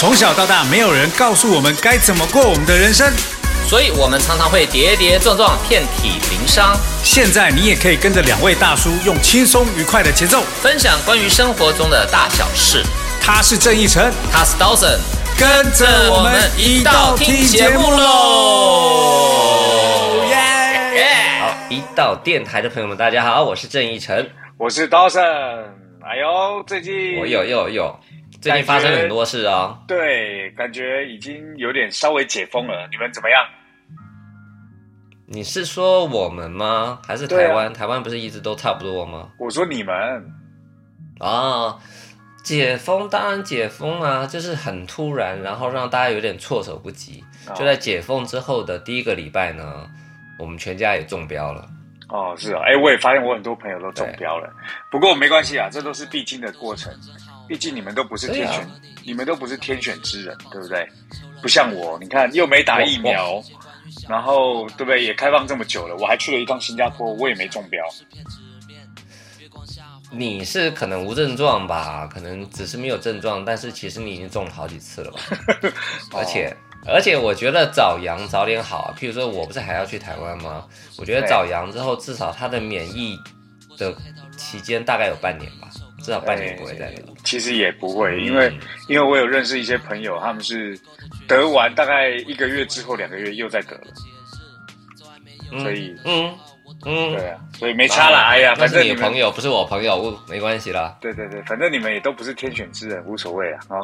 从小到大，没有人告诉我们该怎么过我们的人生。所以我们常常会跌跌撞撞，遍体鳞伤。现在你也可以跟着两位大叔，用轻松愉快的节奏，分享关于生活中的大小事。他是郑义成，他是 Dawson，跟着我们一道听节目喽！耶！好，一道电台的朋友们，大家好，我是郑义成，我是 Dawson。哎呦，最近我有有有，最近发生很多事啊。对，感觉已经有点稍微解封了。你们怎么样？你是说我们吗？还是台湾？台湾不是一直都差不多吗？我说你们啊，解封当然解封啊，就是很突然，然后让大家有点措手不及。就在解封之后的第一个礼拜呢，我们全家也中标了。哦，是啊，哎，我也发现我很多朋友都中标了。不过没关系啊，这都是必经的过程。毕竟你们都不是天选，你们都不是天选之人，对不对？不像我，你看又没打疫苗。然后对不对？也开放这么久了，我还去了一趟新加坡，我也没中标。你是可能无症状吧？可能只是没有症状，但是其实你已经中了好几次了吧？而 且而且，我觉得早阳早点好。譬如说，我不是还要去台湾吗？我觉得早阳之后，至少他的免疫的期间大概有半年吧，至少半年不会再得。其实也不会，因为因为我有认识一些朋友，他们是。得完大概一个月之后，两个月又再得了，所以嗯嗯，对啊，所以没差啦。哎呀，反正你朋友不是我朋友，没关系啦。对对对，反正你们也都不是天选之人，无所谓啊。啊，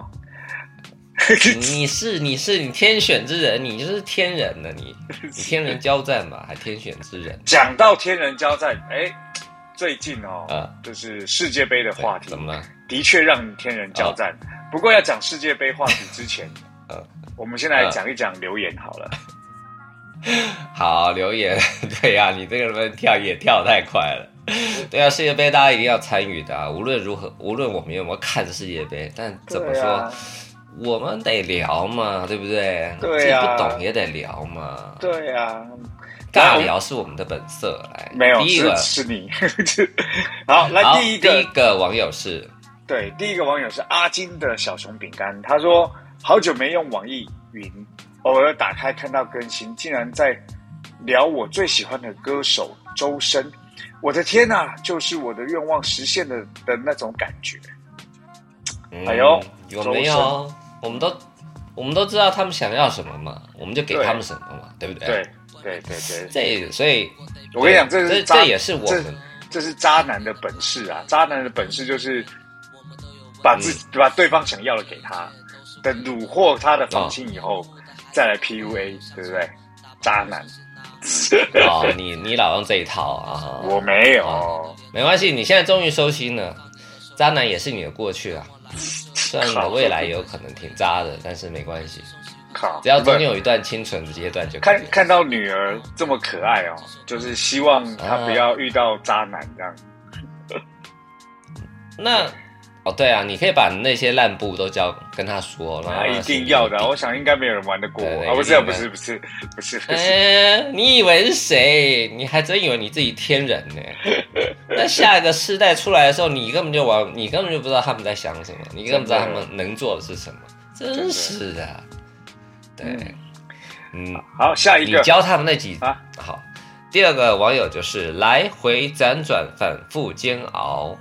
你是你是你天选之人，你就是天人了，你你天人交战嘛，还天选之人。讲到天人交战，哎，最近哦，啊，就是世界杯的话题，怎么了？的确让天人交战。不过要讲世界杯话题之前，呃。我们先来讲一讲留言好了。好，留言，对呀，你这个人跳也跳太快了。对啊，世界杯大家一定要参与的啊！无论如何，无论我们有没有看世界杯，但怎么说，我们得聊嘛，对不对？对呀，不懂也得聊嘛。对呀，尬聊是我们的本色。来，没有，第一个是你。好，来第一个，第一个网友是，对，第一个网友是阿金的小熊饼干，他说。好久没用网易云，偶尔打开看到更新，竟然在聊我最喜欢的歌手周深。我的天呐，就是我的愿望实现了的那种感觉。哎呦，有没有？我们都我们都知道他们想要什么嘛，我们就给他们什么嘛，对不对？对对对对。这所以，我跟你讲，这是这也是我们，这是渣男的本事啊！渣男的本事就是把自己把对方想要的给他。等虏获他的芳心以后，再来 PUA，对不对？渣男。哦，你你老用这一套啊？我没有，没关系。你现在终于收心了，渣男也是你的过去啊。虽然你的未来有可能挺渣的，但是没关系。靠，只要中间有一段清纯的阶段就。看看到女儿这么可爱哦，就是希望她不要遇到渣男这样。那。哦，对啊，你可以把那些烂布都交跟他说，那一定要的。我想应该没有人玩得过啊！不是，不是，不是，不是，不是。你以为是谁？你还真以为你自己天人呢？那下一个世代出来的时候，你根本就玩，你根本就不知道他们在想什么，你根本不知道他们能做的是什么。真是的，对，嗯，好，下一个，你教他们那几啊？好，第二个网友就是来回辗转，反复煎熬。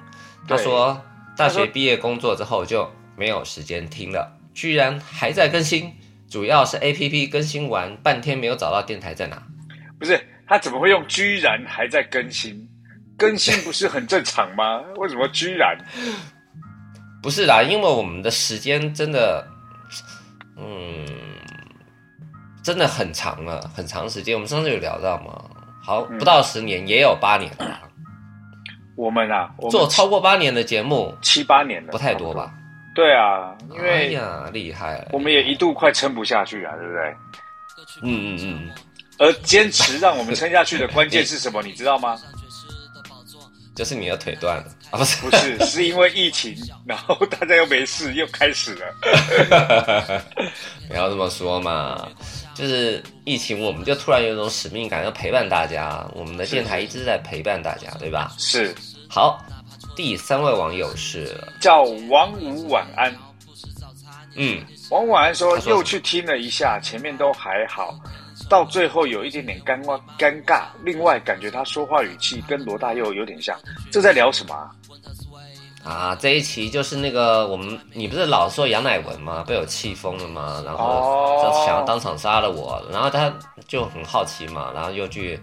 他说。大学毕业工作之后就没有时间听了，居然还在更新，主要是 A P P 更新完半天没有找到电台在哪。不是他怎么会用居然还在更新？更新不是很正常吗？为什么居然？不是啦，因为我们的时间真的，嗯，真的很长了，很长时间。我们上次有聊到吗？好，不到十年，也有八年了。我们啊，做超过八年的节目，七八年了，不太多吧？对啊，因为哎呀，厉害！我们也一度快撑不下去啊，对不对？嗯嗯嗯。而坚持让我们撑下去的关键是什么？你知道吗？就是你的腿断了啊？不是，不是，是因为疫情，然后大家又没事，又开始了。不要这么说嘛。就是疫情，我们就突然有一种使命感，要陪伴大家。我们的电台一直在陪伴大家，对吧？是。好，第三位网友是叫王五晚安。嗯，王晚安说说又去听了一下，前面都还好，到最后有一点点尴尬尴尬。另外，感觉他说话语气跟罗大佑有点像，这在聊什么啊？啊，这一期就是那个我们，你不是老说杨乃文吗？被我气疯了吗？然后哦就想要当场杀了我，然后他就很好奇嘛，然后又去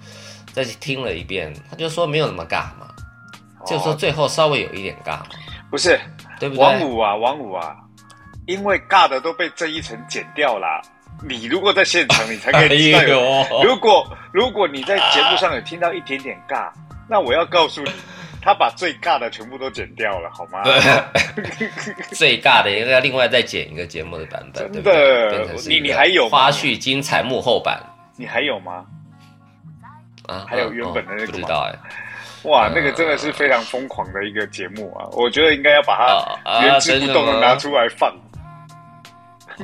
再去听了一遍，他就说没有那么尬嘛，就说哦最后稍微有一点尬嘛，不是对不对？王五啊，王五啊，因为尬的都被这一层剪掉了。你如果在现场，你才可哎以知道有。呦，如果如果你在节目上有听到一点点尬，那我要告诉你，他把最尬的全部都剪掉了，好吗？最尬的应该要另外再剪一个节目的版本，真的你你还有花絮精彩幕后版你还有吗？啊？还有原本的那个不知道哎。哇，那个真的是非常疯狂的一个节目啊！我觉得应该要把它原汁不动的拿出来放。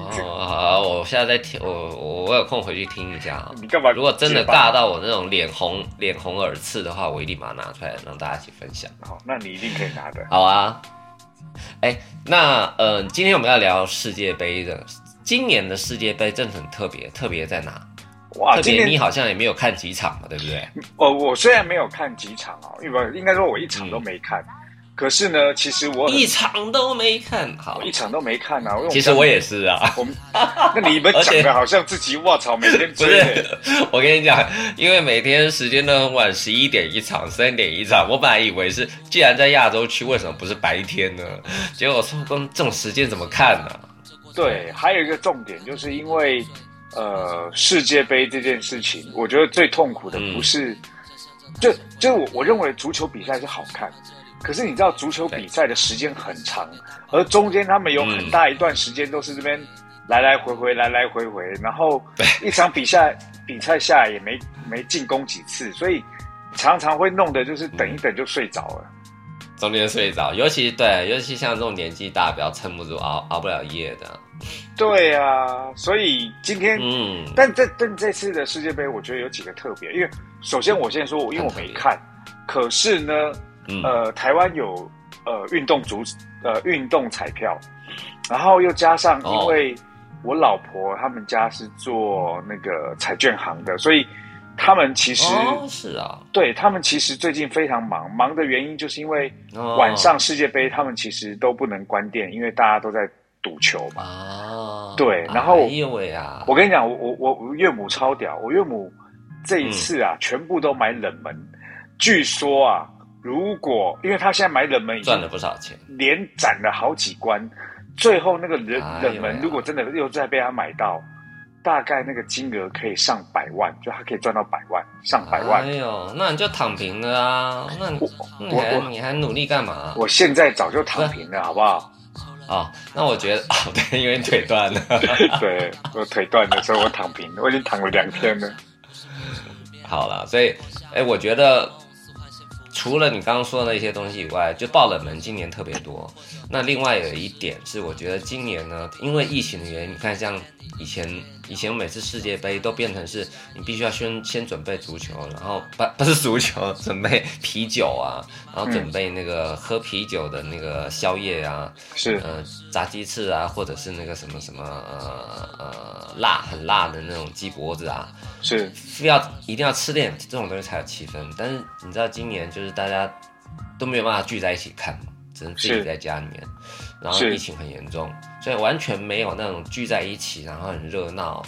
哦，好，我现在在听，我我我有空回去听一下啊。你干嘛？如果真的尬，到我那种脸红脸红耳赤的话，我一定把它拿出来让大家一起分享。好，那你一定可以拿的。好啊，哎，那呃，今天我们要聊世界杯的，今年的世界杯真的很特别，特别在哪？哇，特别你好像也没有看几场嘛，对不对？哦，我虽然没有看几场啊，因为应该说我一场都没看，可是呢，其实我一场都没看。好，一场都没看啊。其实我也是啊。我们，那你们 讲的好像自己卧槽每天 不追、是，我跟你讲，因为每天时间都很晚，十一点一场，三点一场。我本来以为是，既然在亚洲区，为什么不是白天呢？结果说，跟这种时间怎么看呢、对，还有一个重点，就是因为呃世界杯这件事情，我觉得最痛苦的不是，就就是我我认为足球比赛是好看，可是你知道足球比赛的时间很长，而中间他们有很大一段时间都是这边来来回回来来回回，然后一场比赛比赛下来也没没进攻几次，所以常常会弄的就是等一等就睡着了。中间睡着，尤其对，尤其像这种年纪大，比较撑不住，熬熬不了夜的。对啊，所以今天嗯，但这但这次的世界杯，我觉得有几个特别，因为首先我先说，因为我没看，可是呢，嗯。呃，台湾有呃运动足呃运动彩票，然后又加上哦因为我老婆他们家是做那个彩券行的，所以他们其实、哦，是啊，对他们其实最近非常忙，忙的原因就是因为哦。晚上世界杯他们其实都不能关店，因为大家都在赌球嘛。啊，对然后啊，我跟你讲，我我我我岳母超屌，我岳母这一次啊，全部都买冷门。据说啊，如果因为他现在买冷门赚了不少钱。连斩了好几关，最后那个冷哎冷门如果真的又再被他买到，大概那个金额可以上百万，就他可以赚到百万，上百万。哎呦，那你就躺平了啊？那你那你我还我你还努力干嘛？我现在早就躺平了，好不好？哦，那我觉得 哦，对，因为你腿断了。对我腿断的时候我躺平，我已经躺了两天了。好了，所以，哎，我觉得除了你刚刚说的那些东西以外，就爆冷门今年特别多。那另外有一点是，我觉得今年呢，因为疫情的原因，你看像以前以前每次世界杯都变成是你必须要先先准备足球，然后不不是足球，准备啤酒啊，然后准备那个喝啤酒的那个宵夜啊，是。呃炸鸡翅啊，或者是那个什么什么呃呃辣很辣的那种鸡脖子啊，是，非要一定要吃点这种东西才有气氛。但是你知道今年就是大家都没有办法聚在一起看嘛，只能自己在家里面，然后疫情很严重，所以完全没有那种聚在一起，然后很热闹。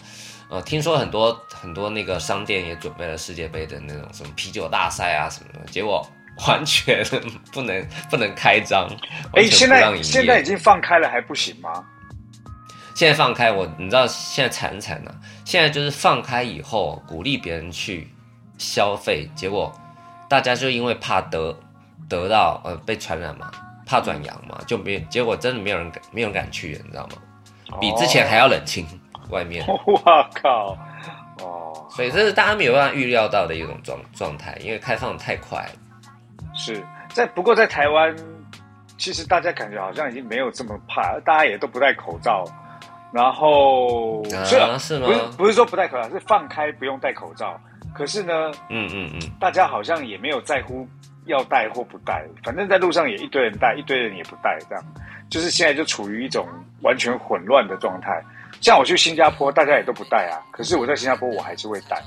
呃，听说很多很多那个商店也准备了世界杯的那种什么啤酒大赛啊什么的，结果完全不能不能开张，哎，现在现在已经放开了还不行吗？现在放开我，你知道现在惨不惨呢、现在就是放开以后，鼓励别人去消费，结果大家就因为怕得得到呃被传染嘛，怕转阳嘛，就没结果真的没有人敢没有人敢去，你知道吗？比之前还要冷清外面，哇靠！哦，所以这是大家没有办法预料到的一种状状态，因为开放得太快了。是在不过在台湾，其实大家感觉好像已经没有这么怕，大家也都不戴口罩。然后是吗不？是不是说不戴口罩，是放开不用戴口罩。可是呢，嗯嗯嗯，大家好像也没有在乎要戴或不戴，反正在路上也一堆人戴，一堆人也不戴，这样就是现在就处于一种完全混乱的状态。像我去新加坡，大家也都不戴啊，可是我在新加坡我还是会戴，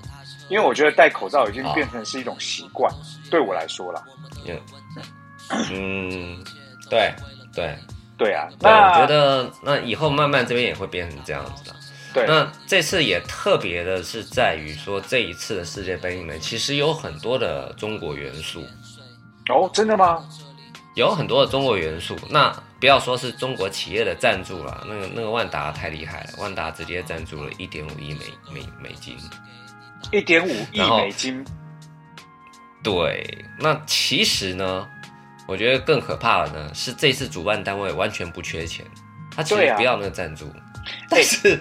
因为我觉得戴口罩已经变成是一种习惯，对我来说啦。嗯，对对对啊，对，那我觉得那以后慢慢这边也会变成这样子的。对，那这次也特别的是在于说，这一次的世界杯里面，其实有很多的中国元素，哦，真的吗？有很多的中国元素。那不要说是中国企业的赞助了，那个那个万达太厉害了，万达直接赞助了一点五亿美美美金。一点五亿美金，对，那其实呢，我觉得更可怕的呢是这次主办单位完全不缺钱，他其实不要那个赞助，但是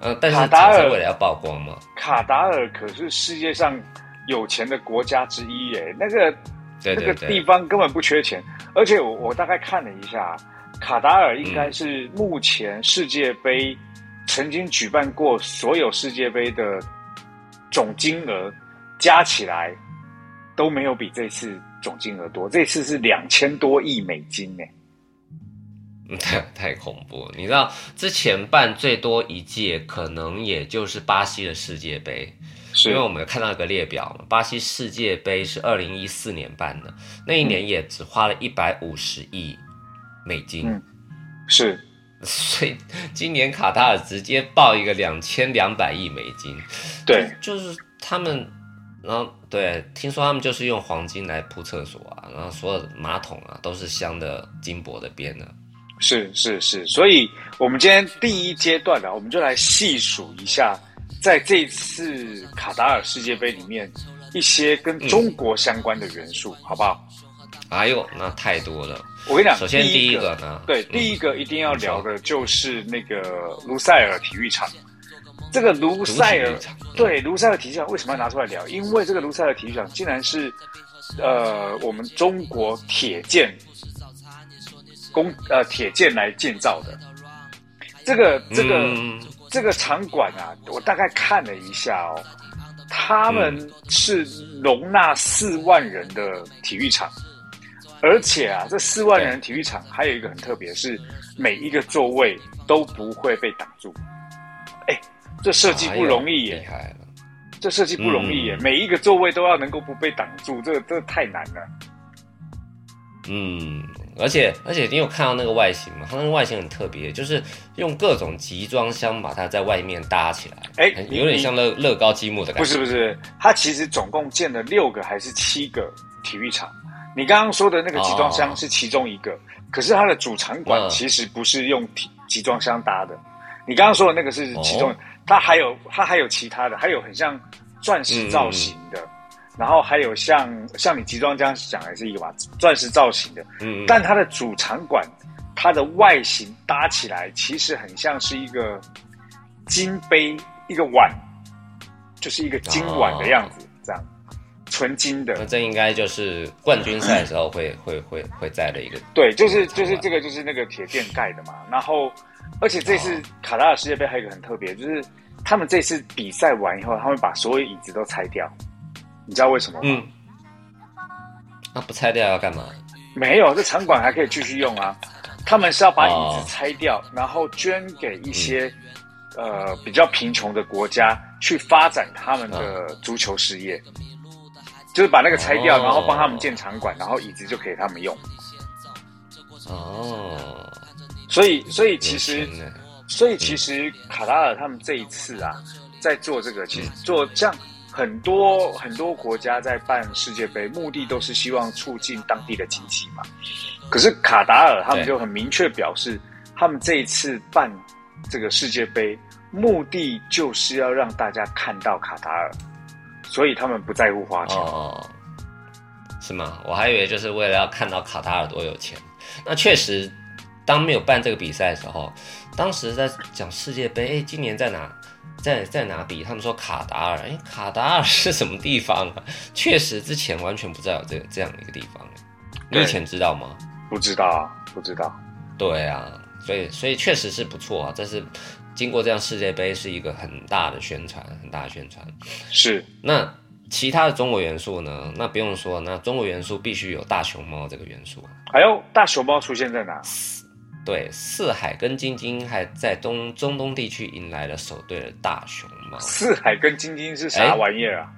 呃，但是卡达尔为了要曝光嘛，卡达尔可是世界上有钱的国家之一耶，那个对对那个地，方根本不缺钱，而且我我大概看了一下，卡达尔应该是目前世界杯曾经举办过所有世界杯的总金额加起来都没有比这次总金额多，这次是两千多亿美金呢。嗯 太太恐怖了。你知道之前办最多一届可能也就是巴西的世界杯，是因为我们有看到一个列表嘛，巴西世界杯是二零一四年办的，那一年也只花了一百五十亿美金。嗯。是，所以今年卡塔尔直接报一个两千两百亿美金，对，就是他们，然后对，听说他们就是用黄金来铺厕所啊，然后所有的马桶啊都是镶的金箔的边的。是是是，所以我们今天第一阶段呢、我们就来细数一下，在这次卡达尔世界杯里面一些跟中国相关的元素，好不好？哎呦，那太多了。我跟你讲，首先第第一个呢，对，嗯第一个一定要聊的就是那个卢塞尔体育场。这个卢塞尔对卢塞尔体育场为什么要拿出来聊？因为这个卢塞尔体育场竟然是呃我们中国铁建工呃铁建来建造的。这个这个、嗯这个场馆啊，我大概看了一下哦，他们是容纳四万人的体育场，而且啊，这四万人体育场还有一个很特别，是每一个座位都不会被挡住。哎，这设计不容易耶。这设计不容易耶，嗯每一个座位都要能够不被挡住，这个这个太难了。嗯，而且而且你有看到那个外形吗？它那个外形很特别，就是用各种集装箱把它在外面搭起来，哎有点像乐乐高积木的感觉不。是不是，它其实总共建了六个还是七个体育场。你刚刚说的那个集装箱哦是其中一个，可是它的主场馆嗯其实不是用体集装箱搭的。你刚刚说的那个是其中，哦它还有它还有其他的，还有很像钻石造型的，然后还有像像你集装箱讲的是一个吧，钻石造型的，嗯，嗯但它的主场馆，它的外形搭起来其实很像是一个金杯，一个碗，就是一个金碗的样子，这样纯金的那。这应该就是冠军赛的时候会 会会会在的一个。对，就是就是这个就是那个铁垫盖的嘛。然后，而且这次哦卡塔尔世界杯还有一个很特别，就是他们这次比赛完以后，他们把所有椅子都拆掉，你知道为什么吗？嗯，那不拆掉要干嘛？没有，这场馆还可以继续用啊。他们是要把椅哦子拆掉，然后捐给一些、呃比较贫穷的国家，去发展他们的足球事业。就是把那个拆掉，哦然后帮他们建场馆，然后椅子就给他们用。哦，所以，所以其实所以其实卡塔尔他们这一次啊，在做这个，其实做像很多很多国家在办世界杯，目的都是希望促进当地的经济嘛。可是卡达尔他们就很明确表示，他们这一次办这个世界杯，目的就是要让大家看到卡塔尔，所以他们不在乎花钱。哦，是吗？我还以为就是为了要看到卡塔尔多有钱。那确实，当没有办这个比赛的时候，当时在讲世界杯，今年在哪？在在哪比？他们说卡达尔，哎，卡达尔是什么地方啊？确实之前完全不知道有这这样的一个地方。你以前知道吗？不知道啊，不知道。对啊，所以所以确实是不错啊。这是经过这样世界杯是一个很大的宣传，很大的宣传。是那其他的中国元素呢？那不用说，那中国元素必须有大熊猫这个元素。还有大熊猫出现在哪？对，四海跟晶晶还在东中东地区迎来了首对的大熊猫。四海跟晶晶是啥玩意儿啊？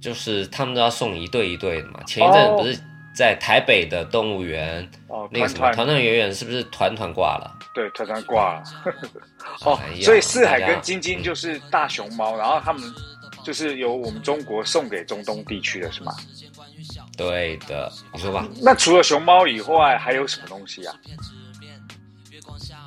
就是他们都要送一对一对的嘛。前一阵不是在台北的动物园，哦，那个什么团团圆圆是不是团团挂了？对，团团挂了。哦，所以四海跟晶晶就是大熊猫，然后他们就是由我们中国送给中东地区的是吗？对的，你说吧。那除了熊猫以外，还有什么东西啊？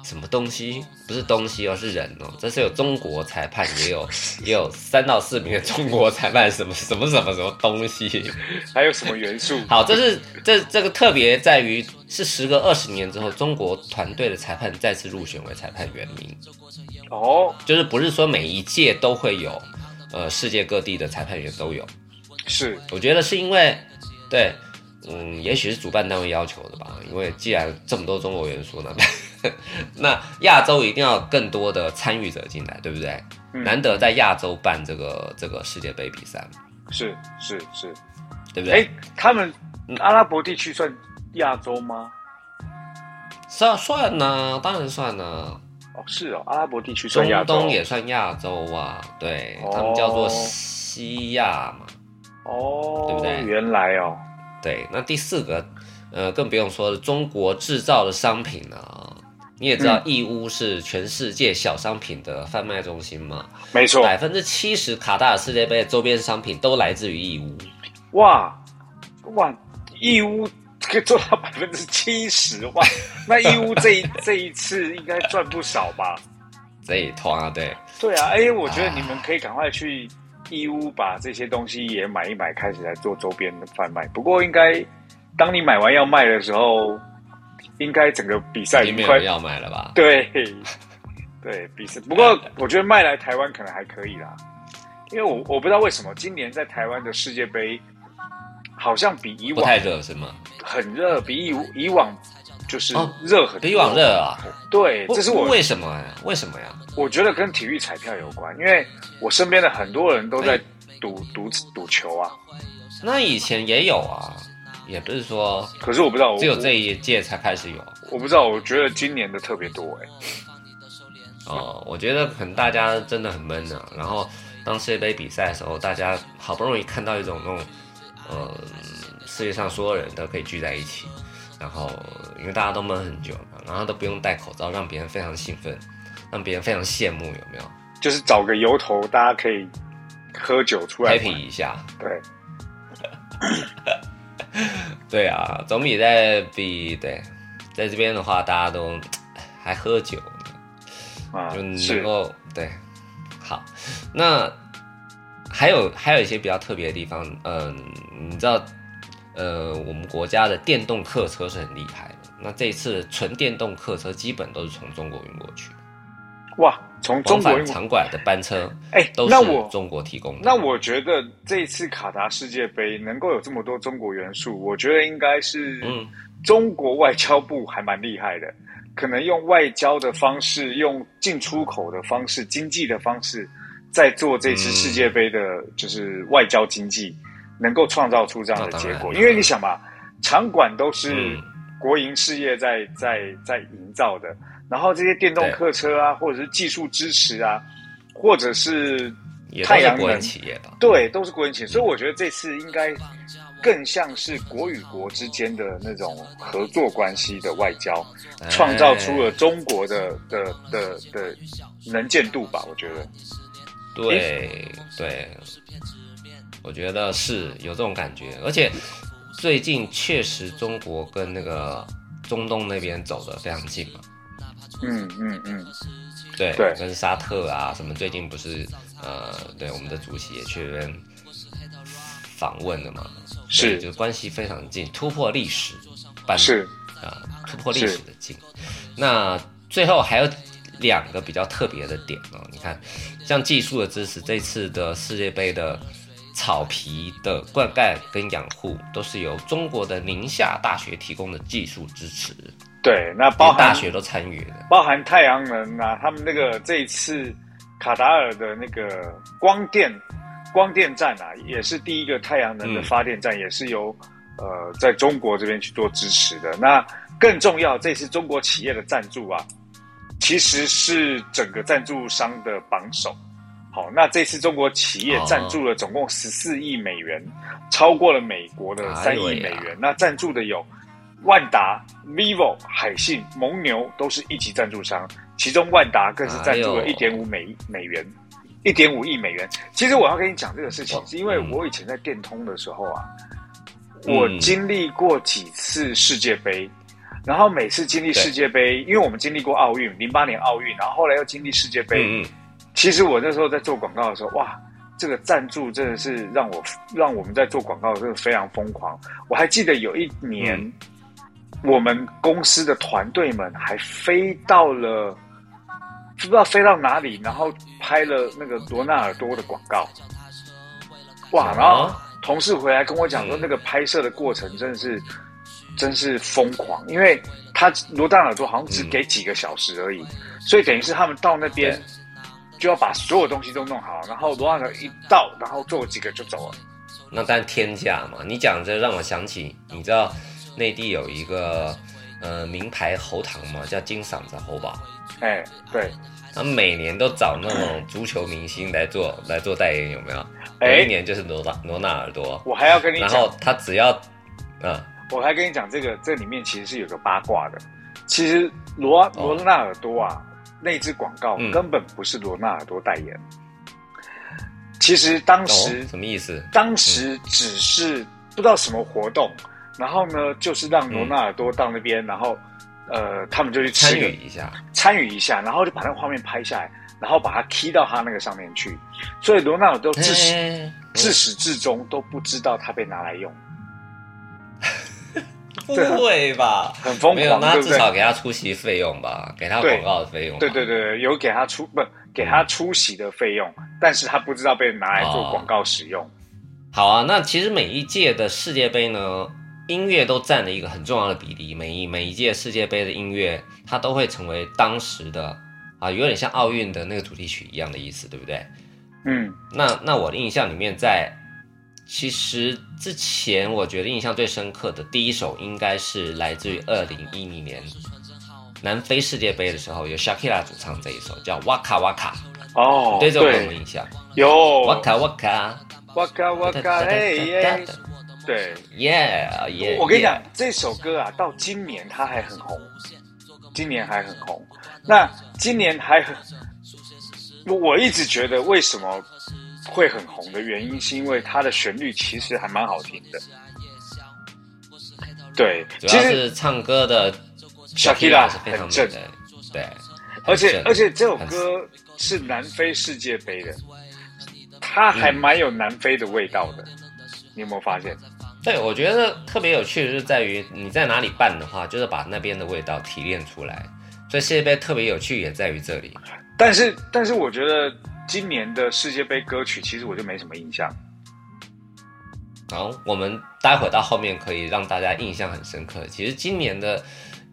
什么东西？不是东西哦，是人哦。这是有中国裁判，也有 也有三到四名的中国裁判。什么什么什么什么东西？还有什么元素？好，这是这这个特别在于是时隔二十年之后，中国团队的裁判再次入选为裁判员名。哦，就是不是说每一届都会有，呃，世界各地的裁判员都有。是，我觉得是因为，对，嗯，也许是主办单位要求的吧。因为既然这么多中国元素呢。那 亚洲一定要更多的参与者进来，对不对？难得在亚洲办这个这个世界杯比赛，是是是，对不对？哎，他们阿拉伯地区算亚洲吗？算算呢，当然算呢。哦，是哦，阿拉伯地区算亚洲，中东也算亚洲啊。对他们叫做西亚嘛。哦，对不对？原来哦，对。那第四个，呃，更不用说中国制造的商品呢。你也知道义乌是全世界小商品的贩卖中心嘛？没错，百分之七十卡塔尔世界杯的周边商品都来自于义乌。哇哇，义乌可以做到百分之七十哇！那义乌这一 这一次应该赚不少吧？这一团啊，对对啊，哎，我觉得你们可以赶快去义乌把这些东西也买一买，开始来做周边的贩卖。不过应该当你买完要卖的时候。应该整个比赛已经快要卖了吧？对，对，比赛。不过 我觉得卖来台湾可能还可以啦，因为我我不知道为什么今年在台湾的世界杯好像比以往太热是吗？很热，比以以往就是热很比以往热啊。对，这是我为什么呀？为什么呀？我觉得跟体育彩票有关，因为我身边的很多人都在赌赌赌球啊。那以前也有啊。也不是说，可是我不知道，只有这一届才开始有。我不知道，我觉得今年的特别多哎。哦，我觉得可能大家真的很闷啊。然后当世界杯比赛的时候，大家好不容易看到一种那种，呃，世界上所有人都可以聚在一起，然后因为大家都闷很久嘛，然后都不用戴口罩，让别人非常兴奋，让别人非常羡慕，有没有？就是找个由头，大家可以喝酒出来 happy 一下，对。对啊，总比在比对，在这边的话，大家都还喝酒呢，就能够对。好，那还有还有一些比较特别的地方，嗯，你知道，呃，我们国家的电动客车是很厉害的。那这一次纯电动客车基本都是从中国运过去。哇，从中国场馆的班车，哎，都是中国提供的。那我觉得这一次卡达世界杯能够有这么多中国元素，我觉得应该是，嗯，中国外交部还蛮厉害的，可能用外交的方式，用进出口的方式，经济的方式，在做这次世界杯的，就是外交经济，能够创造出这样的结果。因为你想嘛，场馆都是国营事业在在在营造的。然后这些电动客车啊，或者是技术支持啊，或者是太阳能企业吧，对，都是国营企业。所以我觉得这次应该更像是国与国之间的那种合作关系的外交，创造出了中国的的的的能见度吧。我觉得，对对，我觉得是有这种感觉。而且最近确实中国跟那个中东那边走的非常近嘛。嗯嗯嗯，对对，跟沙特啊什么，最近不是呃，对我们的主席也去那边访问了嘛，是，就关系非常近，突破历史，是啊，突破历史的近。那最后还有两个比较特别的点哦，你看，像技术的支持，这次的世界杯的草皮的灌溉跟养护，都是由中国的宁夏大学提供的技术支持。对，那包含大学都参与了，包含太阳能啊，他们那个这一次卡达尔的那个光电光电站啊，也是第一个太阳能的发电站，也是由呃在中国这边去做支持的。那更重要，这次中国企业的赞助啊，其实是整个赞助商的榜首。好，那这次中国企业赞助了总共十四亿美元，超过了美国的三亿美元。那赞助的有万达、vivo、海信、蒙牛，都是一级赞助商。其中万达更是赞助了一点五美美元，一点五亿美元。其实我要跟你讲这个事情，是因为我以前在电通的时候啊，我经历过几次世界杯，然后每次经历世界杯，因为我们经历过奥运，零八年奥运，然后后来又经历世界杯。其实我那时候在做广告的时候，哇，这个赞助真的是让我让我们在做广告真的非常疯狂。我还记得有一年，我们公司的团队们还飞到了不知道飞到哪里，然后拍了那个罗纳尔多的广告。哇，然后同事回来跟我讲说，那个拍摄的过程真的是真是疯狂，因为他罗纳尔多好像只给几个小时而已，所以等于是他们到那边。就要把所有东西都弄好，然后罗纳尔一到，然后做几个就走了。那但天价嘛？你讲这让我想起，你知道内地有一个呃名牌喉糖吗？叫金嗓子喉宝。哎，对，他每年都找那种足球明星来做来做代言，有没有？有一年就是罗纳罗纳尔多。我还要跟你讲，然后他只要，嗯，我还跟你讲这个，这里面其实是有个八卦的。其实罗罗纳尔多啊。那支广告根本不是罗纳尔多代言，其实当时什么意思？当时只是不知道什么活动，然后呢，就是让罗纳尔多到那边，然后呃，他们就去参与一下，参与一下，然后就把那个画面拍下来，然后把它 key 到他那个上面去，所以罗纳尔多自始自始至终都不知道他被拿来用。不会吧？很疯狂，没有，那至少给他出席费用吧，给他广告的费用。对对对，有给他出不给他出席的费用，但是他不知道被拿来做广告使用。好啊，那其实每一届的世界杯呢，音乐都占了一个很重要的比例。每一每一届世界杯的音乐，它都会成为当时的啊，有点像奥运的那个主题曲一样的意思，对不对？嗯，那那我的印象里面在。其实之前我觉得印象最深刻的第一首应该是来自于二零一零年南非世界杯的时候，有 Shakira 主唱这一首叫《Waka Waka》哦，对这首歌有印象？有。Waka Waka Waka Waka，哎，对，Yeah，我跟你讲，这首歌啊，到今年它还很红，今年还很红。那今年还很，我一直觉得为什么？会很红的原因是因为它的旋律其实还蛮好听的，对，主要是唱歌的 Shakira 是非常正的，对，而且而且这首歌是南非世界杯的，它还蛮有南非的味道的，你有没有发现？对，我觉得特别有趣的是在于你在哪里办的话，就是把那边的味道提炼出来，所以世界杯特别有趣也在于这里。但是但是我觉得。今年的世界杯歌曲，其实我就没什么印象。好，我们待会到后面可以让大家印象很深刻。其实今年的，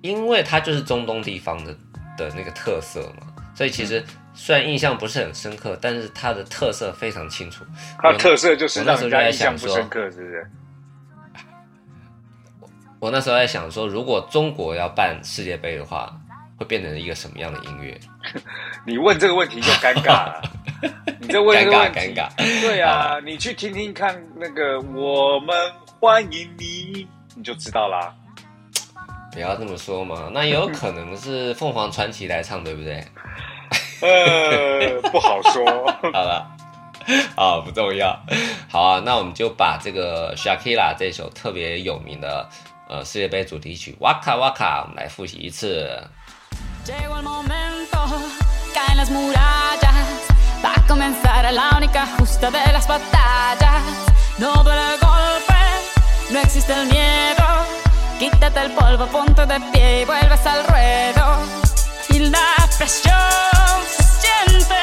因为它就是中东地方的的那个特色嘛，所以其实虽然印象不是很深刻，但是它的特色非常清楚。它的特色就是让人家印象不深刻，是不是？我那时候在想说，如果中国要办世界杯的话。会变成一个什么样的音乐？你问这个问题就尴尬了。你这问这个问题，尴尬。对啊，你去听听看那个“我们欢迎你”，你就知道啦。不要这么说嘛，那有可能是凤凰传奇来唱，对不对？呃，不好说。好了，啊，不重要。好啊，那我们就把这个 Shakira 这首特别有名的呃世界杯主题曲《Waka Waka》，我们来复习一次。Llegó el momento, caen las murallas, va a comenzar la única justa de las batallas. No duele el golpe, no existe el miedo. Quítate el polvo, ponte de pie y vuelves al ruedo. Y la presión se siente,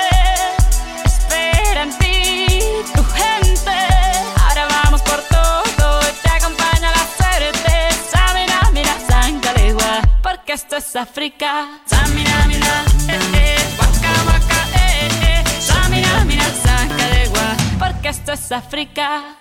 porque esto es África. Samina, mina, eh, eh, waka, waka, eh, eh. Samina, mina, saca de gua, porque esto es África.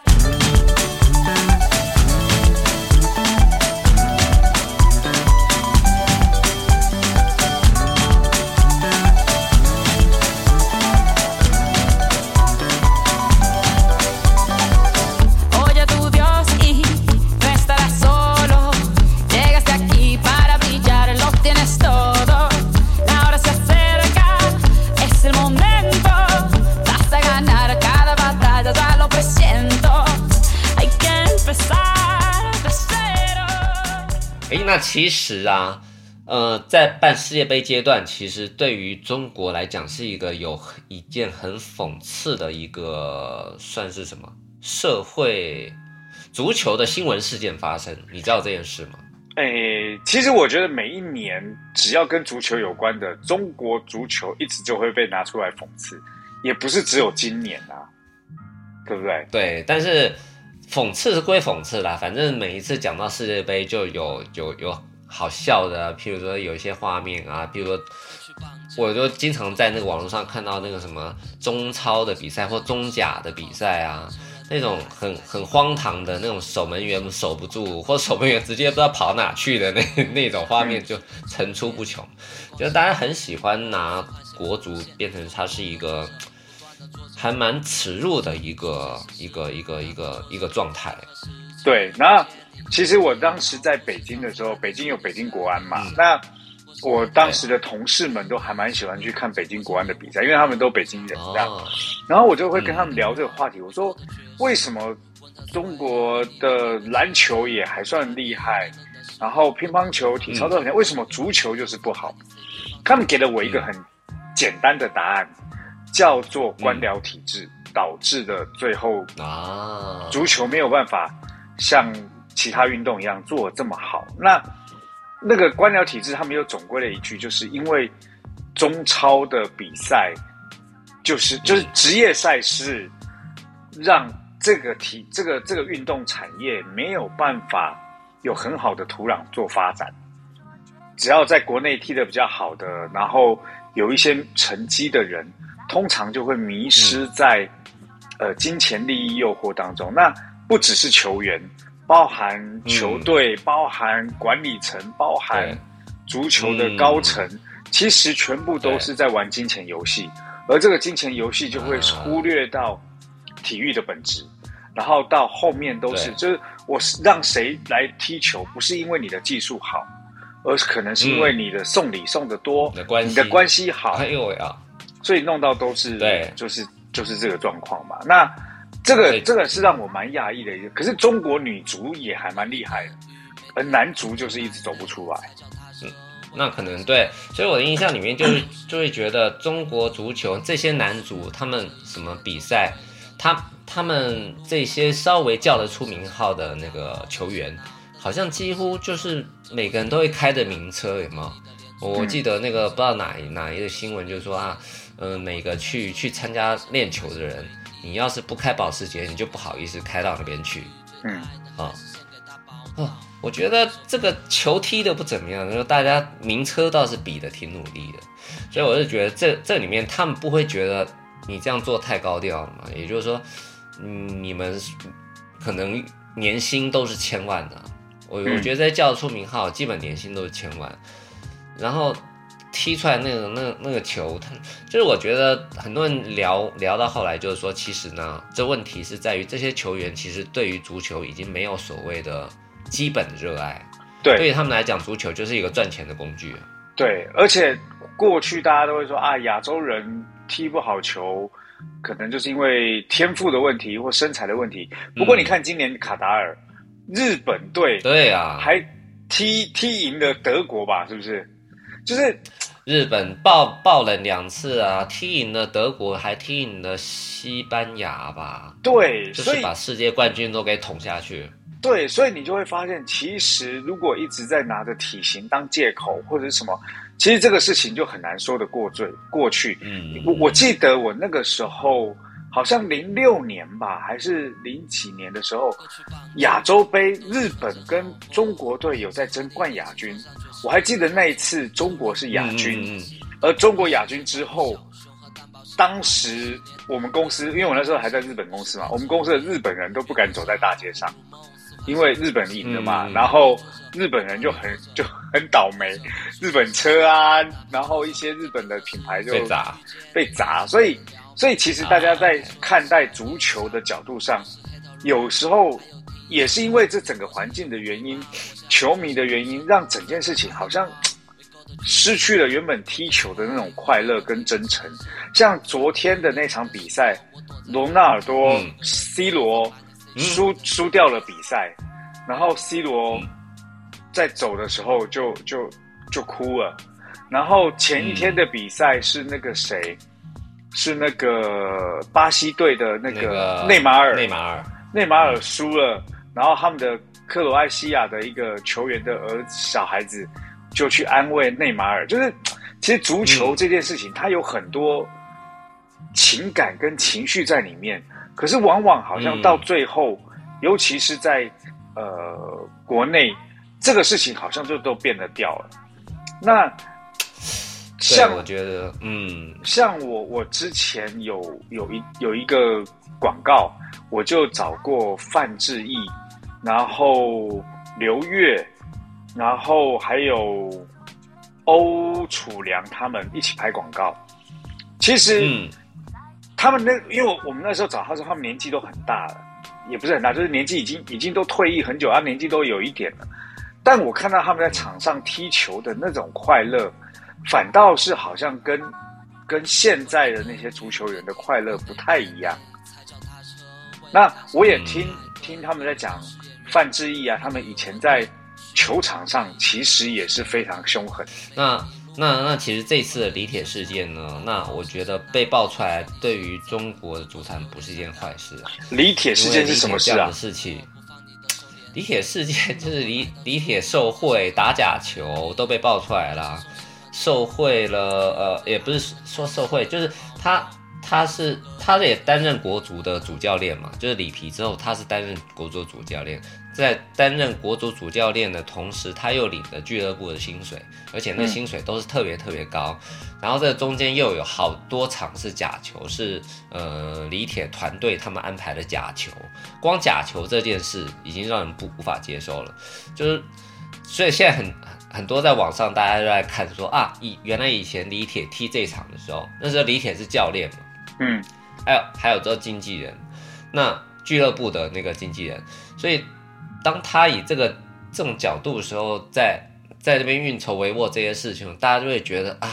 那其实啊，呃，在办世界杯阶段，其实对于中国来讲是一个有一件很讽刺的一个，算是什么社会足球的新闻事件发生，你知道这件事吗？诶，其实我觉得每一年只要跟足球有关的，中国足球一直就会被拿出来讽刺，也不是只有今年啊，对不对？对，但是讽刺是归讽刺啦，反正每一次讲到世界杯就有有有好笑的、譬如说有一些画面啊，譬如说，我就经常在那个网络上看到那个什么中超的比赛或中甲的比赛啊，那种很很荒唐的那种守门员守不住，或守门员直接不知道跑哪去的那 那种画面就层出不穷，就是大家很喜欢拿国足变成它是一个。还蛮耻辱的一个一个一个一个一个状态。对，那其实我当时在北京的时候，北京有北京国安嘛，那我当时的同事们都还蛮喜欢去看北京国安的比赛，因为他们都北京人这样。哦，然后我就会跟他们聊这个话题，我说为什么中国的篮球也还算厉害，然后乒乓球、体操都很厉害，为什么足球就是不好？他们给了我一个很简单的答案，叫做官僚体制导致的最后啊，足球没有办法像其他运动一样做得这么好。那那个官僚体制，他们又总归了一句，就是因为中超的比赛，就是就是职业赛事，让这个体这个这个运动产业没有办法有很好的土壤做发展。只要在国内踢得比较好的，然后有一些成绩的人，通常就会迷失在、呃金钱利益诱惑当中。那不只是球员，包含球队，包含管理层，包含足球的高层，其实全部都是在玩金钱游戏。而这个金钱游戏就会啊忽略到体育的本质，然后到后面都是就是我是让谁来踢球，不是因为你的技术好，而是可能是因为你的送礼送的多，嗯你的关系你的关系好，哎呦喂啊，所以弄到都是对就是就是这个状况嘛。那这个这个是让我蛮讶异的一个，可是中国女足也还蛮厉害的，而男足就是一直走不出来。嗯那可能对，所以我的印象里面就是 就会觉得中国足球这些男足他们什么比赛，他他们这些稍微叫得出名号的那个球员，好像几乎就是每个人都会开的名车，有没有？我记得那个不知道哪一哪一个新闻，就是说啊，呃，每个去去参加练球的人，你要是不开保时捷，你就不好意思开到那边去。嗯，啊，啊，我觉得这个球踢的不怎么样，就是大家名车倒是比的挺努力的，所以我就觉得这这里面他们不会觉得你这样做太高调了嘛？也就是说，嗯，你们可能年薪都是千万的，我我觉得在叫得出名号，基本年薪都是千万，然后。踢出来那个那那个球，他就是我觉得很多人聊聊到后来，就是说，其实呢，这问题是在于这些球员其实对于足球已经没有所谓的基本热爱，对对于他们来讲，足球就是一个赚钱的工具。对，而且过去大家都会说啊，亚洲人踢不好球，可能就是因为天赋的问题或身材的问题。不过你看今年卡达尔，日本队对啊，还踢踢赢了德国吧？是不是？就是日本爆爆冷两次啊，踢赢了德国，还踢赢了西班牙吧，对，所以就是把世界冠军都给捅下去。对，所以你就会发现，其实如果一直在拿着体型当借口或者是什么，其实这个事情就很难说得过罪过去。嗯，我我记得我那个时候好像零六年吧，还是零几年的时候，亚洲杯日本跟中国队有在争冠亚军。我还记得那一次中国是亚军，嗯嗯嗯。而中国亚军之后，当时我们公司，因为我那时候还在日本公司嘛，我们公司的日本人都不敢走在大街上，因为日本赢了嘛，嗯然后日本人就很就很倒霉，日本车啊，然后一些日本的品牌就被砸，被砸，所以所以其实大家在看待足球的角度上，有时候也是因为这整个环境的原因，球迷的原因，让整件事情好像失去了原本踢球的那种快乐跟真诚。像昨天的那场比赛，罗纳尔多、嗯。C 罗输、输掉了比赛，然后 C 罗嗯在走的时候就就就哭了。然后前一天的比赛是那个谁，是那个巴西队的那那个个内马尔，内马尔，内马尔输了，然后他们的克罗埃西亚的一个球员的儿小孩子就去安慰内马尔，就是其实足球嗯这件事情，它有很多情感跟情绪在里面，可是往往好像嗯到最后，尤其是在呃国内，这个事情好像就都变得掉了。那，像我觉得，嗯像我，我之前有有一有一个广告，我就找过范志毅，然后刘越，然后还有欧楚良他们一起拍广告。其实嗯他们那，因为我我们那时候找他时候，他们年纪都很大了，也不是很大，就是年纪已经已经都退役很久，啊，年纪都有一点了。但我看到他们在场上踢球的那种快乐，反倒是好像跟跟现在的那些足球员的快乐不太一样。那我也听、听他们在讲范志毅啊，他们以前在球场上其实也是非常凶狠。那那那其实这次的李铁事件呢，那我觉得被爆出来，对于中国的足坛不是一件坏事啊。李铁事件是什么事啊？事情，李铁事件就是李 李铁受贿打假球都被爆出来了，受贿了，呃，也不是说受贿，就是他他是他也担任国足的主教练嘛，就是里皮之后他是担任国足主教练，在担任国足主教练的同时，他又领了俱乐部的薪水，而且那嗯薪水都是特别特别高。然后这中间又有好多场是假球，是呃李铁团队他们安排的假球。光假球这件事已经让人不无法接受了，就是所以现在很很多在网上大家都在看说啊，以原来以前李铁踢这场的时候，那时候李铁是教练嘛，嗯，还有还有之后经纪人，那俱乐部的那个经纪人，所以当他以这个这种角度的时候，在在这边运筹帷幄这些事情，大家就会觉得啊，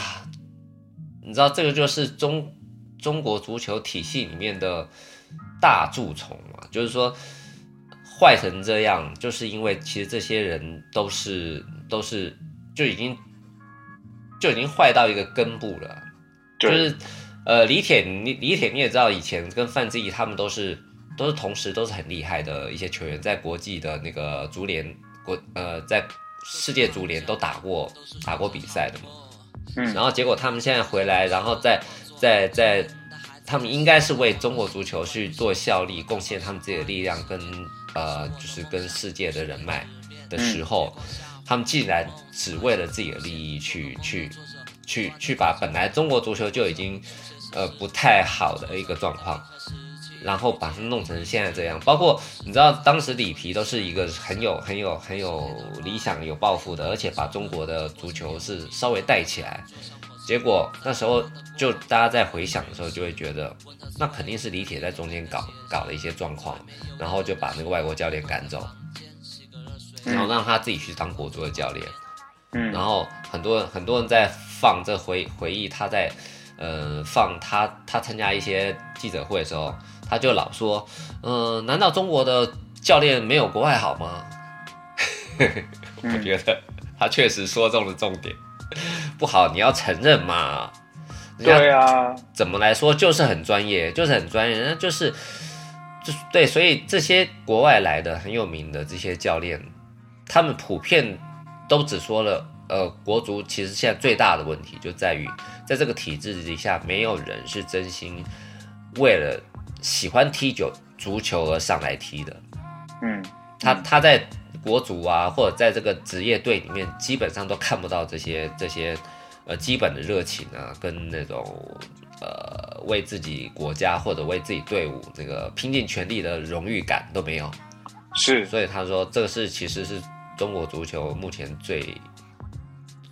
你知道这个就是中中国足球体系里面的大蛀虫嘛，就是说坏成这样，就是因为其实这些人都是都是就已经就已经坏到一个根部了。就，是呃，李铁，你李铁你也知道，以前跟范志毅他们都是都是同时都是很厉害的一些球员，在国际的那个足联国呃，在世界足联都打过打过比赛的嘛。嗯然后结果他们现在回来，然后在在在，他们应该是为中国足球去做效力，贡献他们自己的力量跟呃，就是跟世界的人脉的时候，他们竟然只为了自己的利益去去去去把本来中国足球就已经呃不太好的一个状况，然后把它弄成现在这样。包括你知道，当时里皮都是一个很有很有很有理想、有抱负的，而且把中国的足球是稍微带起来。结果那时候就大家在回想的时候，就会觉得那肯定是李铁在中间搞搞了一些状况，然后就把那个外国教练赶走，然后让他自己去当国足的教练。嗯然后很多人很多人在放这回回忆他在呃放他他参加一些记者会的时候，他就老说，呃，难道中国的教练没有国外好吗？我觉得他确实说中了重点，不好你要承认嘛。对啊，怎么来说，就是很专业，就是很专业，那就是就是对，所以这些国外来的很有名的这些教练，他们普遍都只说了，呃，国足其实现在最大的问题就在于，在这个体制底下，没有人是真心为了喜欢踢球足球而上来踢的。嗯他他在国足啊，或者在这个职业队里面，基本上都看不到这些这些呃基本的热情啊，跟那种呃为自己国家或者为自己队伍这个拼尽全力的荣誉感都没有。是所以他说这个是其实是中国足球目前最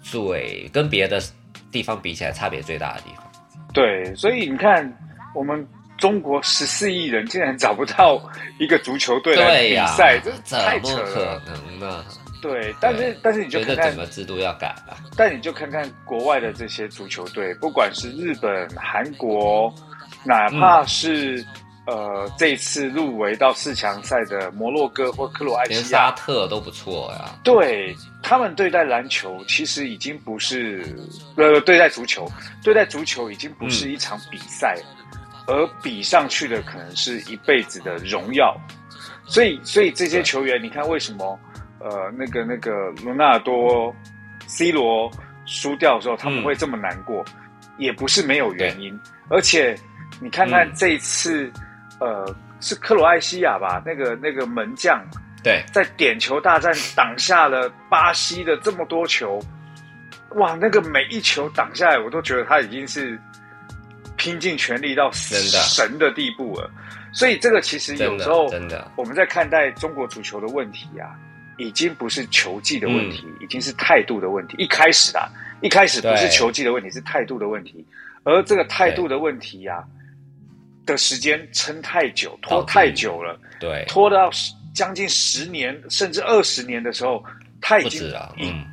最跟别的地方比起来差别最大的地方。对，所以你看，我们中国十四亿人竟然找不到一个足球队来比赛，这怎太扯么可了。能呢？对，但是但是你就看看所以这整，个制度要改了。但你就看看国外的这些足球队，不管是日本、韩国，哪怕是、呃这一次入围到四强赛的摩洛哥或克罗埃连西亚沙，特都不错呀。对他们对待篮球，其实已经不是呃对待足球，对待足球已经不是一场比赛，而比上去的可能是一辈子的荣耀。所以，所以这些球员，你看为什么呃那个那个罗纳尔多、C 罗输掉的时候，他们嗯会这么难过，也不是没有原因。而且你看看嗯这一次，呃，是克罗埃西亚吧？那个那个门将。对，在点球大战挡下了巴西的这么多球，哇，那个每一球挡下来，我都觉得他已经是拼尽全力到神的地步了。所以这个其实有时候真的我们在看待中国足球的问题啊，已经不是球技的问题，嗯已经是态度的问题。一开始啊，一开始不是球技的问题，是态度的问题。而这个态度的问题呀、的时间撑太久，拖太久了。对，拖到十将近十年甚至二十年的时候，他已经嗯，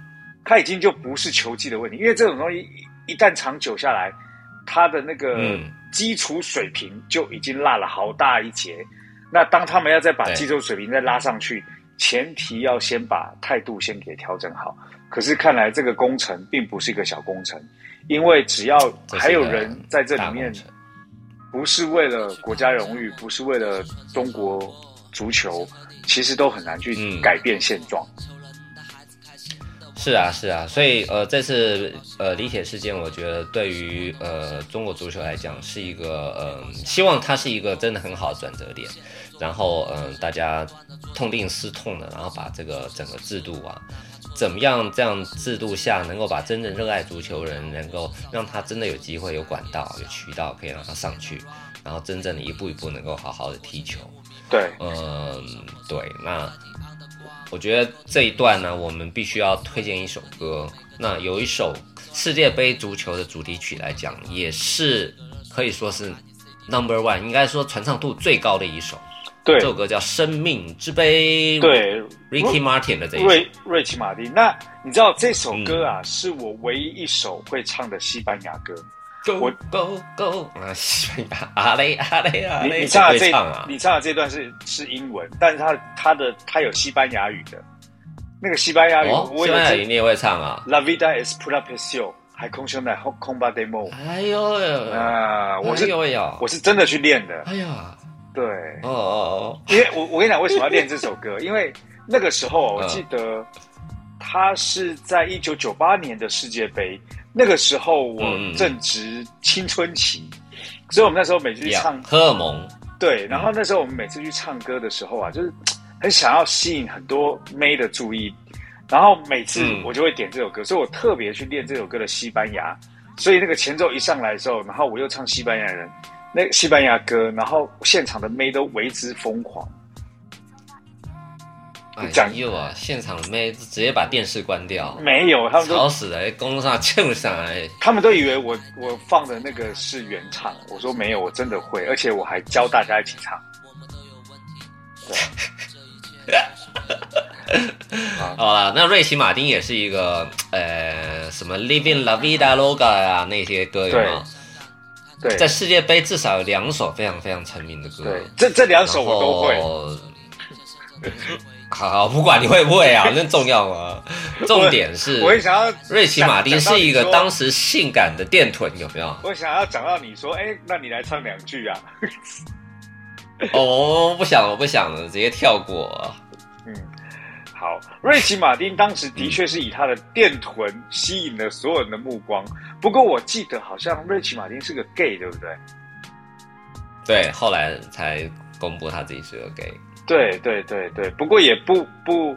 他已经就不是球技的问题，因为这种东西一一旦长久下来，他的那个嗯基础水平就已经落了好大一截。那当他们要再把对基础水平再拉上去，前提要先把态度先给调整好。可是看来这个工程并不是一个小工程，因为只要还有人在这里面不是为了国家荣誉，不是为了中国足球，其实都很难去嗯改变现状。是啊，是啊，所以呃，这次呃李铁事件，我觉得对于呃中国足球来讲是一个呃，希望它是一个真的很好的转折点，然后嗯、呃大家痛定思痛的，然后把这个整个制度啊，怎么样这样制度下能够把真正热爱足球人，能够让他真的有机会、有管道、有渠道可以让他上去，然后真正的一步一步能够好好的踢球。对，嗯，对，那我觉得这一段呢，我们必须要推荐一首歌。那有一首世界杯足球的主题曲来讲，也是可以说是 number one，应该说传唱度最高的一首。对这首歌叫《生命之杯》，对，Ricky Martin 的这一首。瑞瑞奇马丁。那你知道这首歌啊，是我唯一一首会唱的西班牙歌。Go 我 Go Go 啊，西班牙 阿雷阿雷阿你雷，你唱的这？你唱的这段是是英文，但是它它的它有西班牙语的。那个西班牙语，哦，我有这西班牙语你也会唱啊？La vida es pura pasión，海空兄弟空空巴 demo 哎呦呦，啊，我是我是真的去练的。哎呀，对，哦哦哦因为我我跟你讲为什么要练这首歌，因为那个时候我嗯记得他是在一九九八年的世界杯，那个时候我正值青春期，所以我们那时候每次去唱，荷尔蒙，对，然后那时候我们每次去唱歌的时候啊，就是很想要吸引很多妹的注意，然后每次嗯。我就会点这首歌，所以我特别去练这首歌的西班牙，所以那个前奏一上来的时候，然后我又唱西班牙人那个西班牙歌，然后现场的妹都为之疯狂。哎讲呦啊，现场妹直接把电视关掉，没有，他们都吵死了，公路上蹭上来，他们都以为我 我放的那个是原唱，我说没有，我真的会，而且我还教大家一起唱。对 好了，那瑞奇马丁也是一个呃什么 Living La Vida Loca 啊那些歌有没有？对在世界杯至少有两首非常非常成名的歌，对，这这两首我都会。会。好好，不管你会不会啊，那重要吗？重点是我也想要瑞奇马丁是一个讲当时性感的电臀，有没有？我想要讲到你说，哎，那你来唱两句啊？哦，我不想了，我不想了，直接跳过。嗯，好，瑞奇马丁当时的确是以他的电臀吸引了所有人的目光。不过我记得好像瑞奇马丁是个 gay，对不对？对，后来才公布他自己是个 gay。对对对对，不过也不不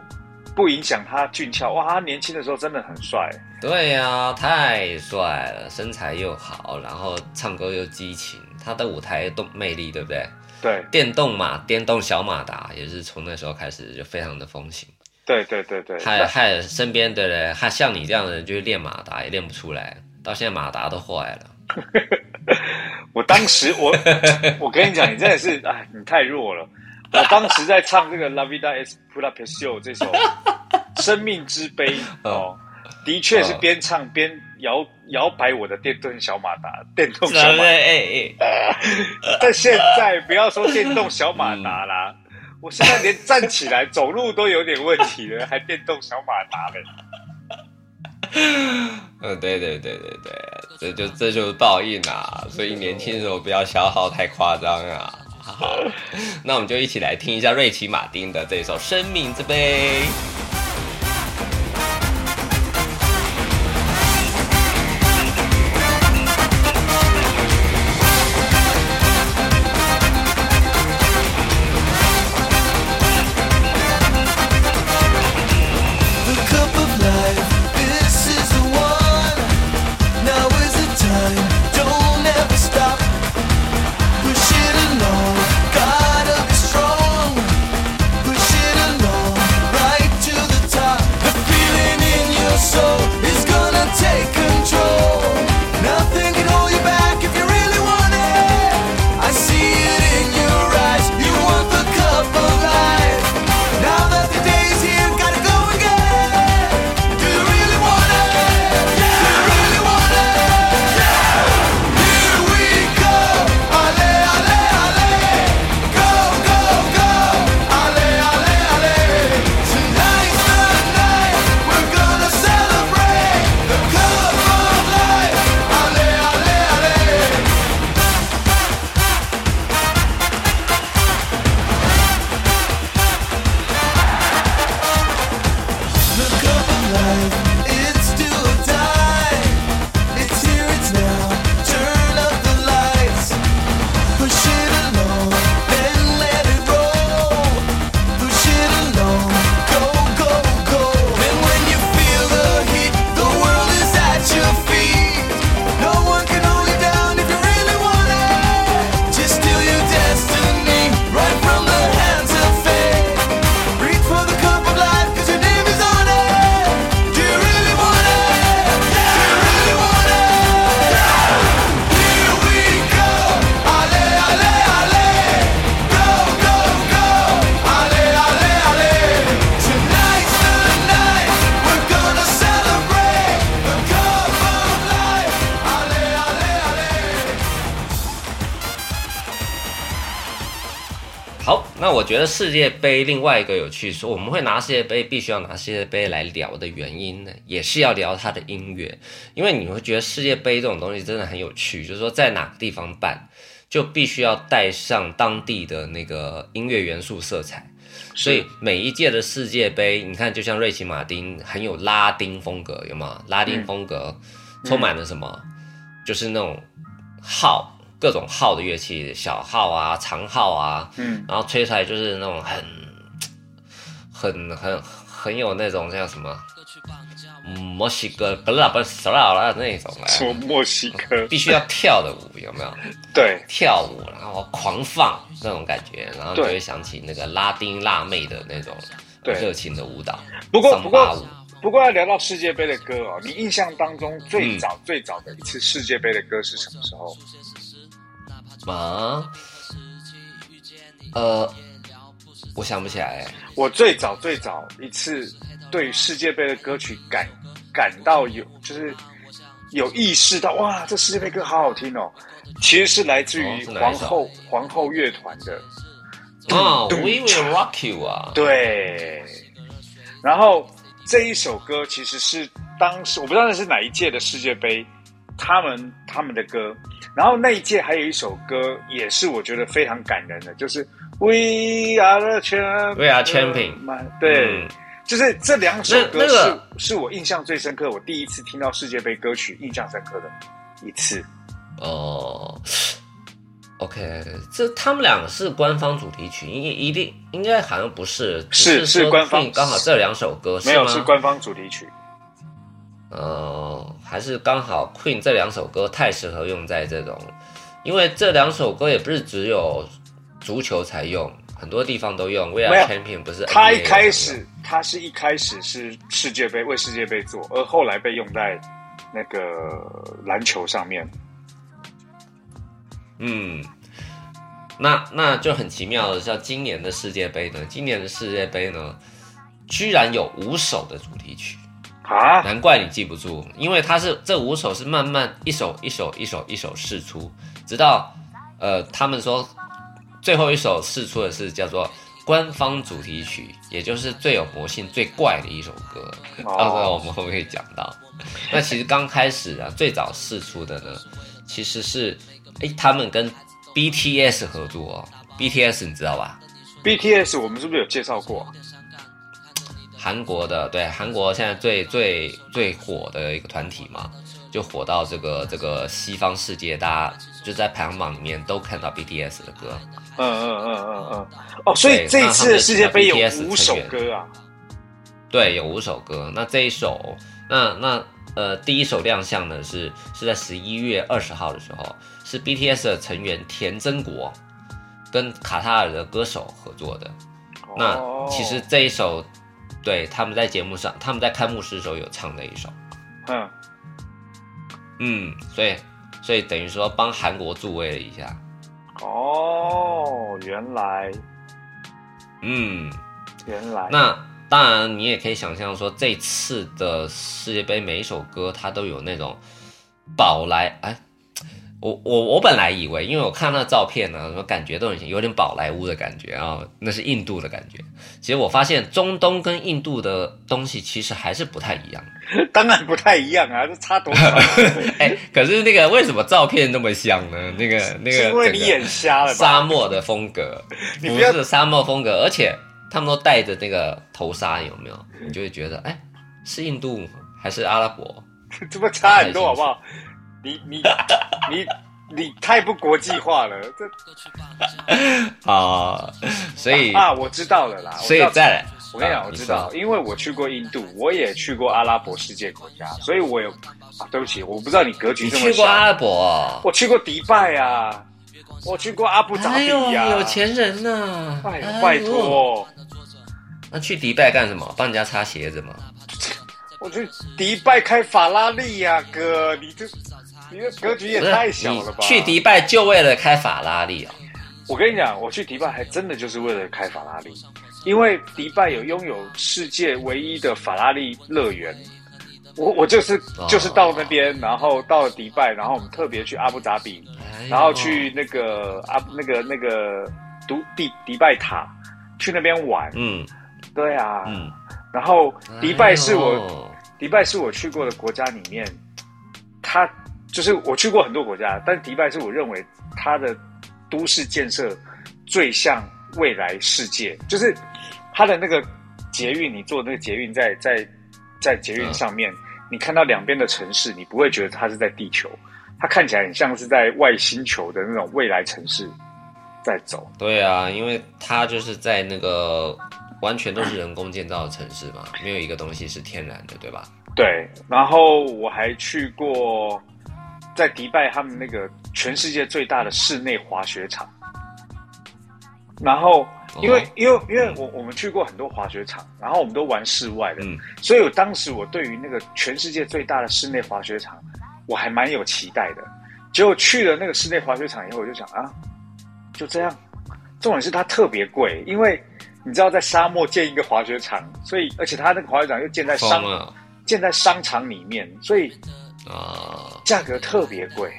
不影响他俊俏。哇，他年轻的时候真的很帅。对呀、太帅了，身材又好，然后唱歌又激情，他的舞台动魅力，对不对？对电动马、电动小马达也是从那时候开始就非常的风行，对对对对，害害身边的人，害像你这样的人，就是练马达也练不出来，到现在马达都坏了。我当时我我跟你讲，你真的是哎，你太弱了。我当时在唱这个《La Vida Es Pura Pasión》这首《生命之杯》哦，的确是边唱边摇摇摆我的电动小马达，电动小马达。哎哎，但现在不要说电动小马达啦，我现在连站起来走路都有点问题了，还电动小马达嘞。嗯，对对对对对，这就这就是报应啊！所以年轻的时候不要消耗太夸张啊。好，那我们就一起来听一下瑞奇马丁的这一首《生命之杯》。觉得世界杯另外一个有趣说，我们会拿世界杯，必须要拿世界杯来聊的原因呢，也是要聊它的音乐，因为你会觉得世界杯这种东西真的很有趣，就是说在哪个地方办，就必须要带上当地的那个音乐元素色彩。所以每一届的世界杯，你看，就像瑞奇马丁很有拉丁风格，有没有？拉丁风格充满了什么？就是那种号，各种号的乐器，小号啊、长号啊，嗯，然后吹出来就是那种很、很、很、很有那种叫什么，嗯，墨西哥格拉不是啦啦那种什么啊，墨西哥？必须要跳的舞，有没有？对跳舞，然后狂放那种感觉，然后就对会想起那个拉丁辣妹的那种对热情的舞蹈，不过不过。不过要聊到世界杯的歌哦，你印象当中最早最早的一次世界杯的歌是什么时候？啊，呃，我想不起来，我最早最早一次对世界杯的歌曲感感到有就是有意识到哇，这世界杯歌好好听哦，其实是来自于皇后、皇后乐团的哦咚，We Will Rock You 啊，对，然后这一首歌其实是当时我不知道那是哪一届的世界杯，他们他们的歌，然后那一届还有一首歌也是我觉得非常感人的，就是 We Are the Champions，We Are Champion 对。嗯。就是这两首歌是、是我印象最深刻，我第一次听到世界杯歌曲印象深刻的一次。哦，OK，这他们两个是官方主题曲，应一定应该好像不是，是是是官方刚好这两首歌没有是官方主题曲，呃，还是刚好 Queen 这两首歌太适合用在这种因为这两首歌也不是只有足球才用，很多地方都用。We 没 Are 有 Champion 不是他一开始，他是一开始是世界杯为世界杯做，而后来被用在那个篮球上面。嗯，那那就很奇妙的，像今年的世界杯呢，今年的世界杯呢，居然有五首的主题曲，啊，难怪你记不住，因为它是这五首是慢慢一首一首一首一首试出，直到呃他们说最后一首试出的是叫做官方主题曲，也就是最有魔性、最怪的一首歌。哦到时候我们会不会讲到？那其实刚开始啊，最早试出的呢，其实是哎他们跟 BTS 合作、哦、，BTS 你知道吧？BTS 我们是不是有介绍过啊？韩国的对韩国现在最最最火的一个团体嘛，就火到这个这个西方世界，大家就在排行榜里面都看到 BTS 的歌。嗯嗯嗯嗯嗯。哦，所以这一次的世界杯有五首歌啊。对，有五首歌。那这一首，那那呃，第一首亮相呢是是在十一月二十号的时候，是 BTS 的成员田真国跟卡塔尔的歌手合作的。那哦其实这一首，对他们在节目上，他们在开幕式的时候有唱那一首。嗯，嗯，所以所以等于说帮韩国助威了一下。哦，原来嗯，原来。那当然你也可以想象说，这次的世界杯每一首歌它都有那种宝来哎。我我我本来以为，因为我看那照片呢，我感觉都很有点宝莱坞的感觉啊，那是印度的感觉。其实我发现中东跟印度的东西其实还是不太一样。当然不太一样啊，这差多少？哎，可是那个为什么照片那么像呢？那个那个因为你眼瞎了吧？沙漠的风格，不你不要是沙漠风格，而且他们都戴着那个头纱，有没有？你就会觉得，哎，是印度还是阿拉伯？这不差很多好不好？你你你你太不国际化了，这 啊，所以啊，我知道了啦。所以再来，我跟你讲，啊我知道，因为我去过印度，我也去过阿拉伯世界国家，所以我有啊，对不起，我不知道你格局你这么小。去过阿拉伯哦？我去过迪拜啊，我去过阿布扎比呀、有钱人呐！哎呦，拜托，那去迪拜干什么？帮人家擦鞋子吗？我去迪拜开法拉利呀、哥，你这你的格局也太小了吧？去迪拜就为了开法拉利啊？我跟你讲，我去迪拜还真的就是为了开法拉利，因为迪拜有拥有世界唯一的法拉利乐园。我我就是哦就是到那边，然后到了迪拜，然后我们特别去阿布扎比，然后去那个阿那个那个迪迪迪拜塔，去那边玩。嗯对啊，嗯，然后迪拜是我、哎迪拜是我去过的国家里面，它就是我去过很多国家，但迪拜是我认为它的都市建设最像未来世界，就是它的那个捷运，你坐那个捷运在在在捷运上面，你看到两边的城市，你不会觉得它是在地球，它看起来很像是在外星球的那种未来城市在走。对啊，因为它就是在那个完全都是人工建造的城市嘛，没有一个东西是天然的，对吧？对，然后我还去过在迪拜他们那个全世界最大的室内滑雪场。然后，因为、哦因为因为我我们去过很多滑雪场，然后我们都玩室外的，嗯所以我当时我对于那个全世界最大的室内滑雪场，我还蛮有期待的。结果去了那个室内滑雪场以后，我就想啊，就这样。重点是它特别贵，因为你知道在沙漠建一个滑雪场，所以而且它那个滑雪场又建在商建在商场里面，所以啊！价格特别贵。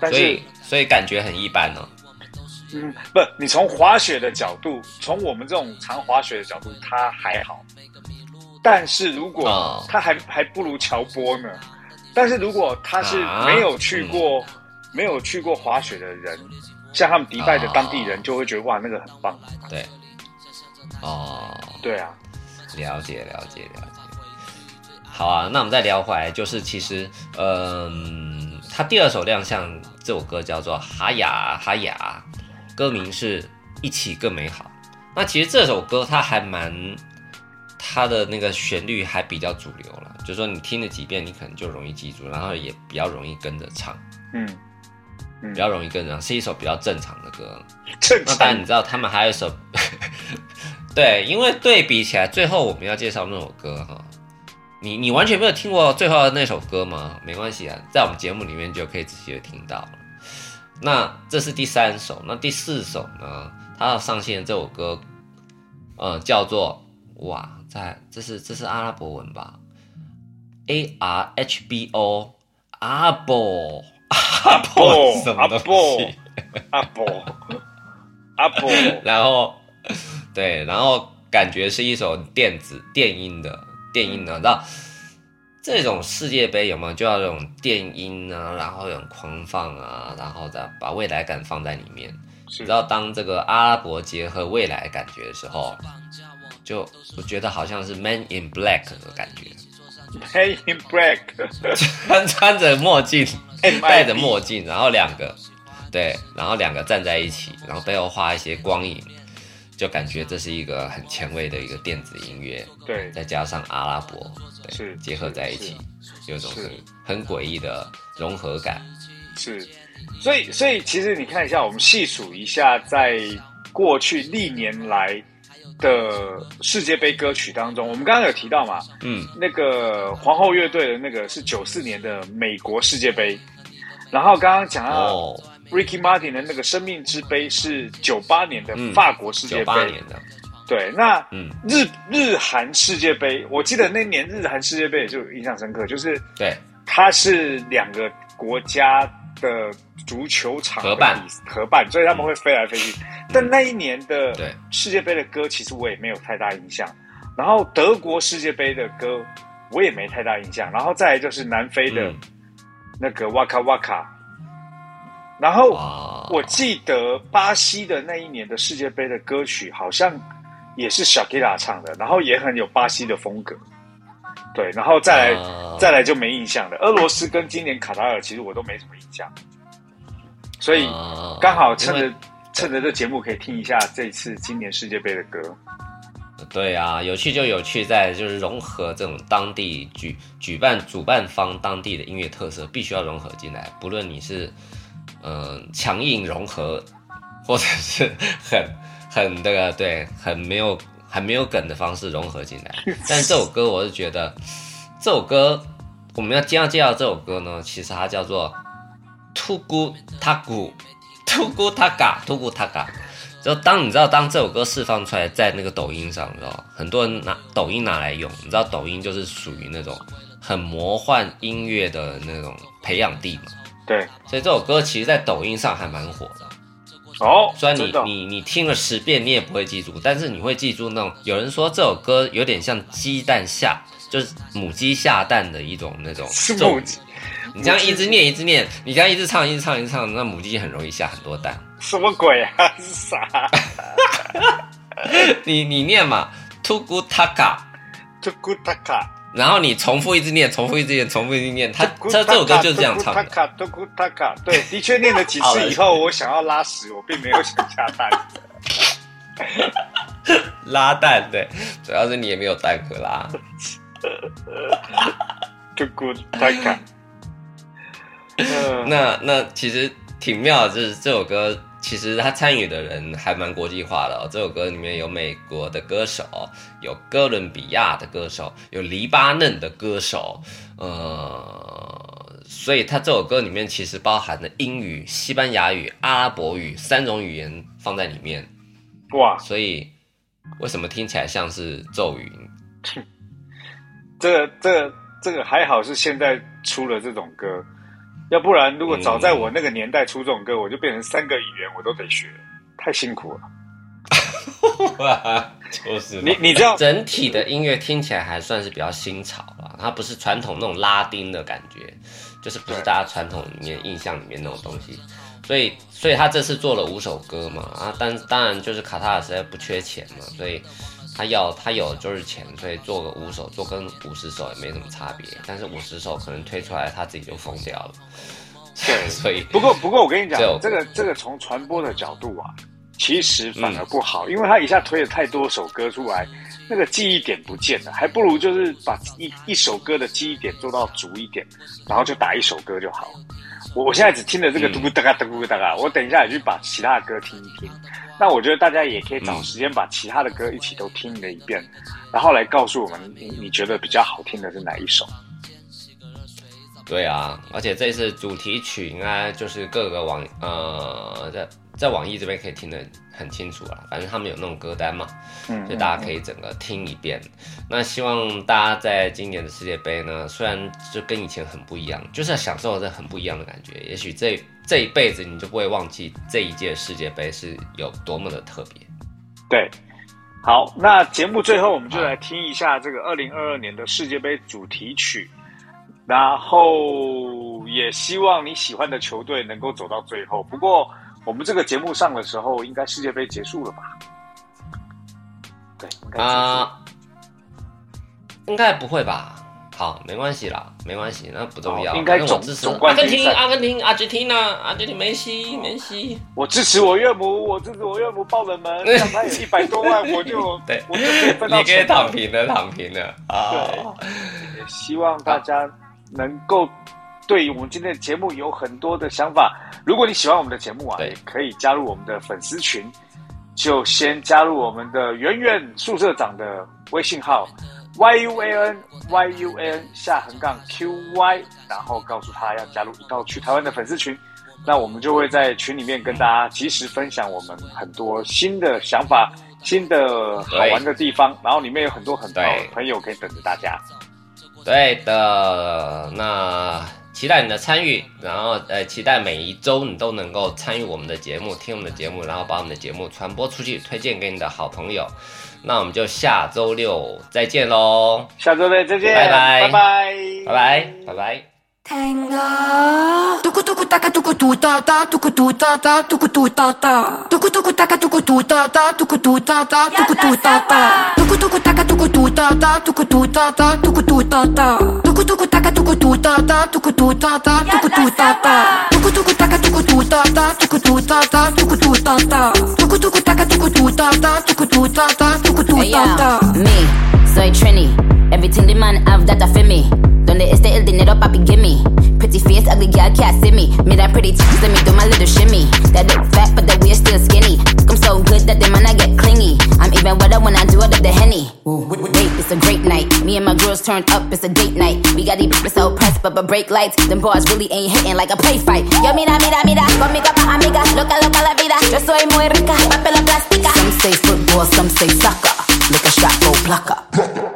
但是所以，所以感觉很一般哦。嗯，不，你从滑雪的角度，从我们这种常滑雪的角度，它还好。但是如果哦他还还不如乔波呢。但是如果他是啊没有去过、没有去过滑雪的人，像他们迪拜的当地人，哦就会觉得哇，那个很棒。对，哦，对啊，了解了解了解。好啊，那我们再聊回来，就是其实，嗯，他第二首亮相这首歌叫做《哈雅哈雅》，歌名是一起更美好。那其实这首歌它还蛮，它的那个旋律还比较主流了，就是说你听了几遍，你可能就容易记住，然后也比较容易跟着唱。嗯，嗯比较容易跟着，是一首比较正常的歌。正常那当然，你知道他们还有一首，对，因为对比起来，最后我们要介绍那首歌哈，你你完全没有听过最后的那首歌吗？没关系啊，在我们节目里面就可以仔细的听到了。那这是第三首，那第四首呢？它要上线这首歌，呃，叫做哇，在这是这是阿拉伯文吧？A R H B O 阿波阿波什么东阿波西？阿波阿波，然后对，然后感觉是一首电子电音的电音呢，那这种世界杯有没有就要这种电音啊，然后有狂放啊，然后再把未来感放在里面。是。你知道，当这个阿拉伯结合未来感觉的时候，就我觉得好像是 Man in Black 的感觉，Man in Black，穿穿着墨镜戴着墨镜，然后两个对，然后两个站在一起，然后背后画一些光影，就感觉这是一个很前卫的一个电子音乐，对，再加上阿拉伯，对，是结合在一起，有一种是。很很诡异的融合感。是，所以所以其实你看一下，我们细数一下，在过去历年来的世界杯歌曲当中，我们刚刚有提到嘛，嗯，那个皇后乐队的那个是九四年的美国世界杯，然后刚刚讲到哦，Ricky Martin 的那个生命之杯是九八年的嗯法国世界九杯，八年的，对，那嗯，日日韩世界杯，我记得那年日韩世界杯也就印象深刻，就是对，它是两个国家的足球场的合办合办，所以他们会飞来飞去。但那一年的对世界杯的歌，其实我也没有太大印象。然后德国世界杯的歌，我也没太大印象。然后再来就是南非的嗯那个哇卡哇卡。然后，我记得巴西的那一年的世界杯的歌曲，好像也是小 k i r a 唱的，然后也很有巴西的风格。对，然后再来、啊再来就没印象了。俄罗斯跟今年卡塔尔，其实我都没什么印象，所以啊刚好趁着趁着这节目可以听一下这次今年世界杯的歌。对啊，有趣就有趣在就是融合这种当地举举办主办方当地的音乐特色，必须要融合进来。不论你是呃强硬融合，或者是很很那个对很没有很没有梗的方式融合进来。但这首歌我是觉得这首歌我们要今天要介绍这首歌呢，其实它叫做 Tugu Tagu Tugu Taga Tugu Taga。就当你知道，当这首歌释放出来，在那个抖音上，你知道，很多人拿抖音拿来用。你知道，抖音就是属于那种很魔幻音乐的那种培养地嘛。对，所以这首歌其实，在抖音上还蛮火的。哦，虽然你你你听了十遍，你也不会记住，但是你会记住那种有人说这首歌有点像鸡蛋下，就是母鸡下蛋的一种那种咒语。你这样一直念一直念，你这样一直唱一直唱一直唱，那母鸡很容易下很多蛋。什么鬼啊？是啥？你你念嘛，tugu taka。然后你重复一直念，重复一直念，重复一直念，他他这首歌就是这样唱的。图古塔卡，图古塔卡，对，的确念了几次以后，我想要拉屎，我并没有想下 蛋。拉蛋对，主要是你也没有蛋可拉。图古塔卡，嗯，那那其实挺妙的，就是这首歌其实他参与的人还蛮国际化的、哦。这首歌里面有美国的歌手，有哥伦比亚的歌手，有黎巴嫩的歌手，呃，所以他这首歌里面其实包含了英语、西班牙语、阿拉伯语三种语言放在里面。哇，所以为什么听起来像是咒语？这个这个这个还好是现在出了这种歌，要不然如果早在我那个年代出这种歌，我就变成三个语言我都得学，太辛苦了。就是你你知道整体的音乐听起来还算是比较新潮吧，它不是传统那种拉丁的感觉，就是不是大家传统里面印象里面那种东西。所以，所以他这次做了五首歌嘛，啊，但当然就是卡塔尔实在不缺钱嘛，所以他要他有就是钱，所以做个五首，做跟五十首也没什么差别。但是五十首可能推出来他自己就疯掉了，对所以不过不过我跟你讲这个这个从传播的角度啊，其实反而不好，因为他一下推了太多首歌出来，那个记忆点不见了，还不如就是把一一首歌的记忆点做到足一点，然后就打一首歌就好。我我现在只听了这个嗯嘟咕哒嘎嘟咕哒嘎，我等一下也去把其他的歌听一听。那我觉得大家也可以找时间把其他的歌一起都听了一遍，然后来告诉我们你你觉得比较好听的是哪一首。对啊，而且这次主题曲应该就是各个网呃在在网易这边可以听得很清楚了，反正他们有那种歌单嘛，嗯所以大家可以整个听一遍。那希望大家在今年的世界杯呢，虽然就跟以前很不一样，就是要享受这很不一样的感觉。也许这这一辈子你就不会忘记这一届世界杯是有多么的特别。对，好，那节目最后我们就来听一下这个二零二二年的世界杯主题曲，然后也希望你喜欢的球队能够走到最后。不过我们这个节目上的时候，应该世界杯结束了吧？对。啊、应该不会吧？好，没关系啦，没关系，那不重要。哦应该总反正我支持总阿根廷，冠军赛阿根廷，阿根廷啊，阿根廷梅西，梅西。我支持我岳母，我支持我岳母爆冷门，让他有一百多万，我就对我就可以分到你可以躺平了，躺平了啊！也希望大家能够对于我们今天的节目有很多的想法。如果你喜欢我们的节目啊，对也可以加入我们的粉丝群，就先加入我们的圆圆宿舍长的微信号 y u a n y u a n 下横杠 q y，然后告诉他要加入一道去台湾的粉丝群。那我们就会在群里面跟大家及时分享我们很多新的想法、新的好玩的地方，然后里面有很多很好的朋友可以等着大家。对的，那期待你的参与，然后呃，期待每一周你都能够参与我们的节目，听我们的节目，然后把我们的节目传播出去，推荐给你的好朋友。那我们就下周六再见喽，下周六再见，拜拜。拜拜，拜拜，拜拜。Tenga Tuku tuku taka tuku tu ta ta tuku tu ta ta tuku tu ta ta Tuku tuku taka tuku tu ta ta tuku tu ta ta tuku tu ta ta Tuku tuku taka tuku tu ta ta tuku tu ta ta tuku tu ta ta Tuku tuku taka tuku tu ta ta tuku tu ta ta tuku tu ta ta Tuku tuku taka tuku tu ta ta tuku tu ta ta tuku tu ta ta Tuku tuku taka tuku tu ta ta tuku tu ta ta tuku tu ta ta me, soy Trini. Everything the man have that I feel me. Donde esté el dinero, papi, gimme. Pretty face, ugly girl can't see me. Me that pretty titties, let me do my little shimmy. That look fat, but the we're still skinny. I'm so good that the man I get clingy. I'm even wetter when I do it up the henny. Wait, it's a great night. Me and my girls turned up, it's a date night. We got these bitches so pressed, but but break lights. Them boys really ain't hitting like a play fight. Yo, mira, mira, mira, conmigo pa' amiga. Loca, loca la vida. Yo soy muy rica, papel plástica. Some say football, some say soccer. Look a shot, go plucker.